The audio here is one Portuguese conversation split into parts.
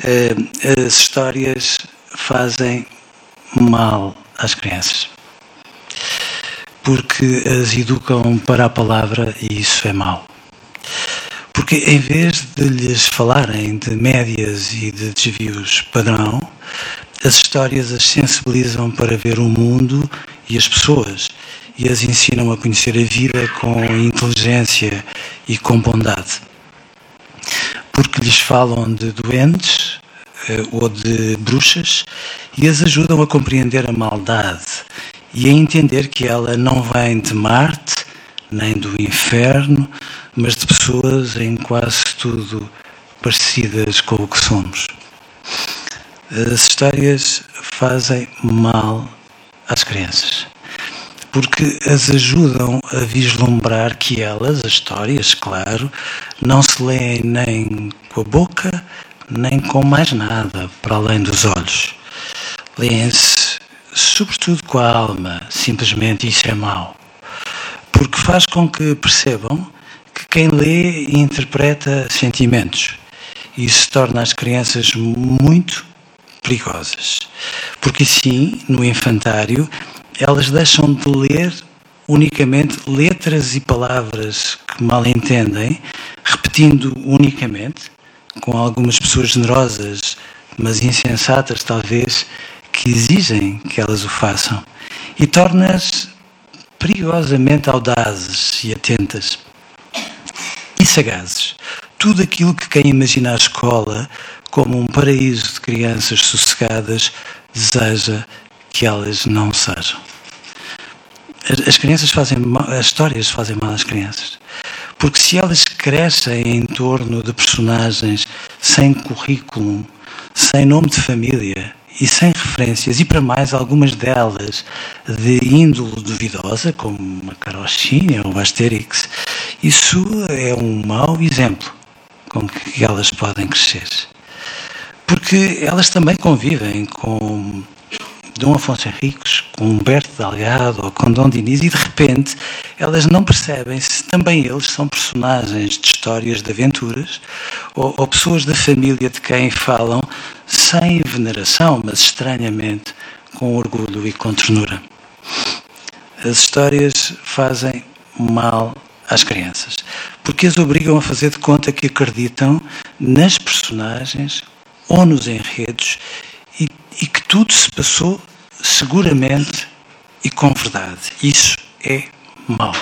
uh, as histórias fazem mal às crianças. Porque as educam para a palavra e isso é mau. Porque em vez de lhes falarem de médias e de desvios padrão, as histórias as sensibilizam para ver o mundo e as pessoas e as ensinam a conhecer a vida com inteligência e com bondade. Porque lhes falam de doentes eh, ou de bruxas e as ajudam a compreender a maldade e a entender que ela não vem de Marte nem do inferno, mas de pessoas em quase tudo parecidas com o que somos. As histórias fazem mal às crianças porque as ajudam a vislumbrar que elas, as histórias, claro, não se leem nem com a boca, nem com mais nada para além dos olhos. Leem-se, sobretudo com a alma, simplesmente isso é mau. Porque faz com que percebam que quem lê interpreta sentimentos. Isso torna as crianças muito perigosas. Porque sim, no infantário, elas deixam de ler unicamente letras e palavras que mal entendem, repetindo unicamente, com algumas pessoas generosas, mas insensatas talvez, que exigem que elas o façam, e torna-as perigosamente audazes e atentas e sagazes. Tudo aquilo que quem imagina a escola como um paraíso de crianças sossegadas deseja que elas não sejam. As crianças fazem mal, as histórias fazem mal às crianças. Porque se elas crescem em torno de personagens sem currículo, sem nome de família e sem referências, e para mais algumas delas de índole duvidosa, como a Carochinha ou Asterix, isso é um mau exemplo com que elas podem crescer. Porque elas também convivem com Dom Afonso Henriques, com Humberto Delgado ou com Dom Diniz e de repente elas não percebem se também eles são personagens de histórias de aventuras ou, ou pessoas da família de quem falam sem veneração, mas estranhamente com orgulho e com ternura. As histórias fazem mal às crianças, porque as obrigam a fazer de conta que acreditam nas personagens ou nos enredos e, e que tudo se passou seguramente e com verdade. Isso é mau.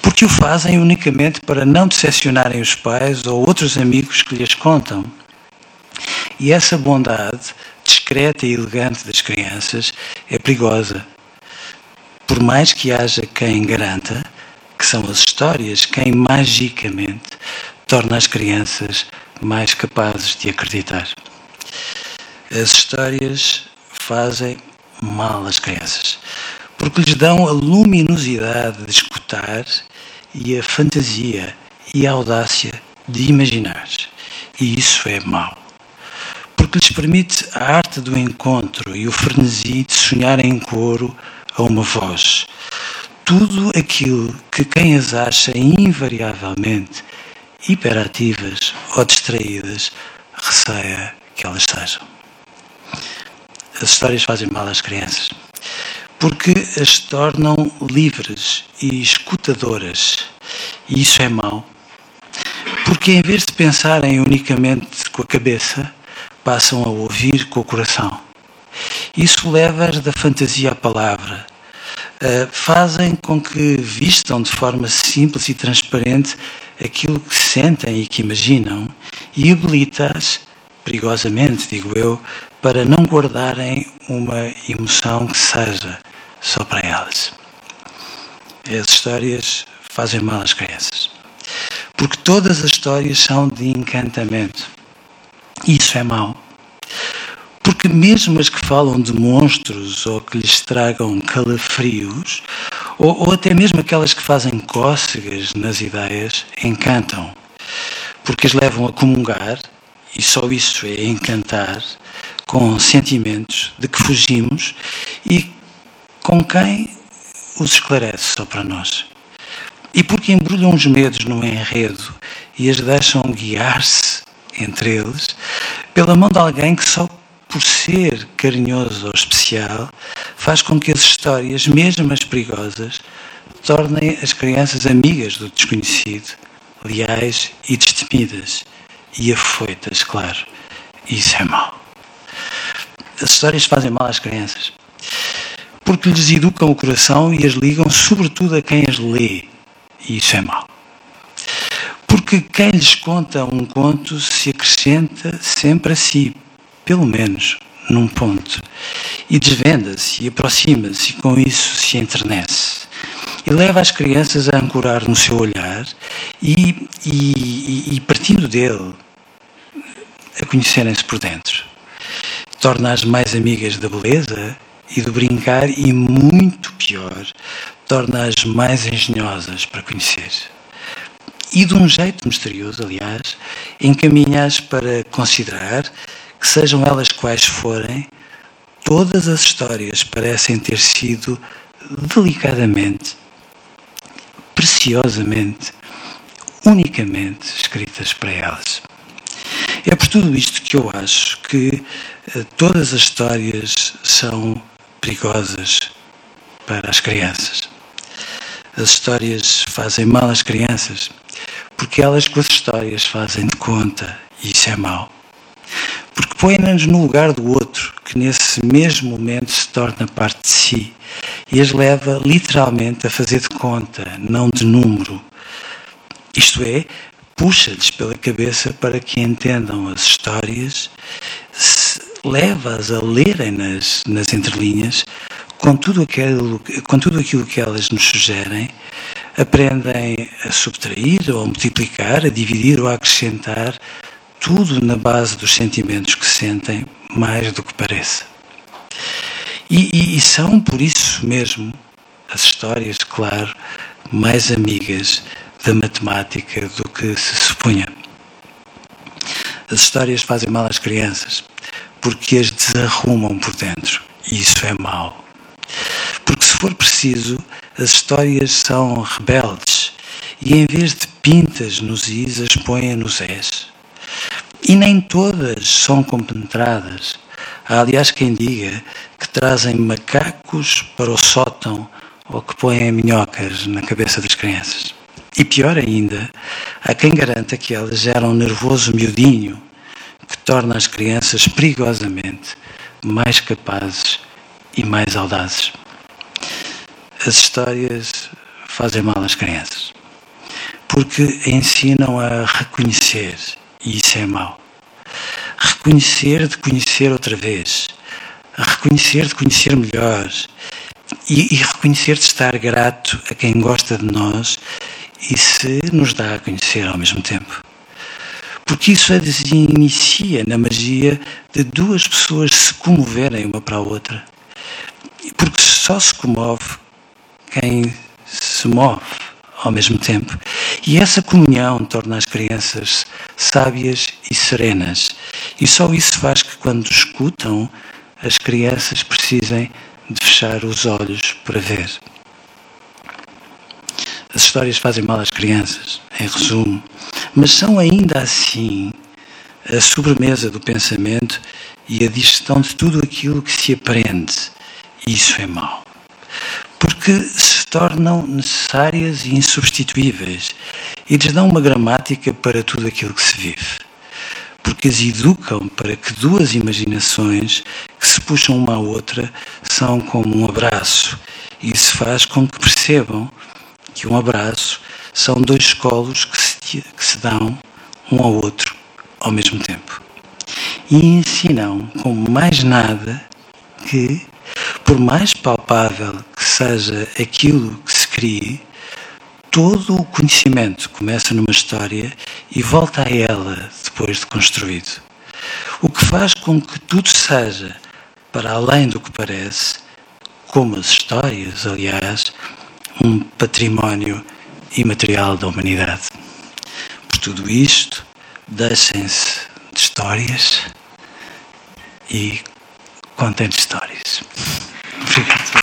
Porque o fazem unicamente para não decepcionarem os pais ou outros amigos que lhes contam. E essa bondade discreta e elegante das crianças é perigosa. Por mais que haja quem garanta que são as histórias quem magicamente torna as crianças mais capazes de acreditar. As histórias fazem mal às crianças, porque lhes dão a luminosidade de escutar e a fantasia e a audácia de imaginar. E isso é mau. Porque lhes permite a arte do encontro e o frenesi de sonhar em coro a uma voz. Tudo aquilo que quem as acha invariavelmente hiperativas ou distraídas receia que elas sejam as histórias fazem mal às crianças, porque as tornam livres e escutadoras, e isso é mau. Porque em vez de pensarem unicamente com a cabeça, passam a ouvir com o coração. Isso leva-as da fantasia à palavra. Uh, fazem com que vistam de forma simples e transparente aquilo que sentem e que imaginam e habilita-as, perigosamente, digo eu, para não guardarem uma emoção que seja só para elas. As histórias fazem mal às crianças. Porque todas as histórias são de encantamento. Isso é mau. Porque mesmo as que falam de monstros ou que lhes tragam calafrios, ou, ou até mesmo aquelas que fazem cócegas nas ideias, encantam. Porque as levam a comungar, e só isso é encantar, com sentimentos de que fugimos e com quem os esclarece só para nós. E porque embrulham os medos no enredo e as deixam guiar-se entre eles, pela mão de alguém que só por ser carinhoso ou especial faz com que as histórias, mesmo as perigosas, tornem as crianças amigas do desconhecido, leais e destemidas e afoitas, claro. Isso é mau. As histórias fazem mal às crianças porque lhes educam o coração e as ligam, sobretudo, a quem as lê. E isso é mau. Porque quem lhes conta um conto se acrescenta sempre a si, pelo menos num ponto, e desvenda-se e aproxima-se e com isso se enternece. E leva as crianças a ancorar no seu olhar e, e, e partindo dele, a conhecerem-se por dentro. Torna-as mais amigas da beleza e do brincar e, muito pior, torna-as mais engenhosas para conhecer. E de um jeito misterioso, aliás, encaminha-as para considerar que, sejam elas quais forem, todas as histórias parecem ter sido delicadamente, preciosamente, unicamente escritas para elas. É por tudo isto que eu acho que uh, todas as histórias são perigosas para as crianças. As histórias fazem mal às crianças porque elas com as histórias fazem de conta e isso é mau. Porque põem-nos no lugar do outro, que nesse mesmo momento se torna parte de si e as leva literalmente a fazer de conta, não de número. Isto é, puxa-lhes pela cabeça para que entendam as histórias, leva-as a lerem nas, nas entrelinhas, com tudo, aquilo, com tudo aquilo que elas nos sugerem, aprendem a subtrair ou a multiplicar, a dividir ou a acrescentar, tudo na base dos sentimentos que sentem, mais do que parece. E, e, e são, por isso mesmo, as histórias, claro, mais amigas da matemática do que se supunha. As histórias fazem mal às crianças porque as desarrumam por dentro e isso é mau. Porque se for preciso, as histórias são rebeldes e em vez de pintas nos is, as põem nos es. E nem todas são compenetradas. Há, aliás, quem diga que trazem macacos para o sótão ou que põem minhocas na cabeça das crianças. E pior ainda, há quem garanta que elas geram um nervoso miudinho que torna as crianças perigosamente mais capazes e mais audazes. As histórias fazem mal às crianças porque ensinam a reconhecer e isso é mau. Reconhecer de conhecer outra vez, reconhecer de conhecer melhor e, e reconhecer de estar grato a quem gosta de nós e se nos dá a conhecer ao mesmo tempo. Porque isso é inicia na magia de duas pessoas se comoverem uma para a outra. Porque só se comove quem se move ao mesmo tempo. E essa comunhão torna as crianças sábias e serenas. E só isso faz que, quando escutam, as crianças precisem de fechar os olhos para ver. As histórias fazem mal às crianças, em resumo, mas são ainda assim a sobremesa do pensamento e a digestão de tudo aquilo que se aprende. E isso é mau. Porque se tornam necessárias e insubstituíveis e lhes dão uma gramática para tudo aquilo que se vive. Porque as educam para que duas imaginações que se puxam uma à outra são como um abraço. E isso faz com que percebam que um abraço são dois colos que se, que se dão um ao outro ao mesmo tempo. E ensinam como mais nada que, por mais palpável que seja aquilo que se crie, todo o conhecimento começa numa história e volta a ela depois de construído. O que faz com que tudo seja, para além do que parece, como as histórias, aliás, um património imaterial da humanidade. Por tudo isto, deixem-se de histórias e contem histórias. Obrigado.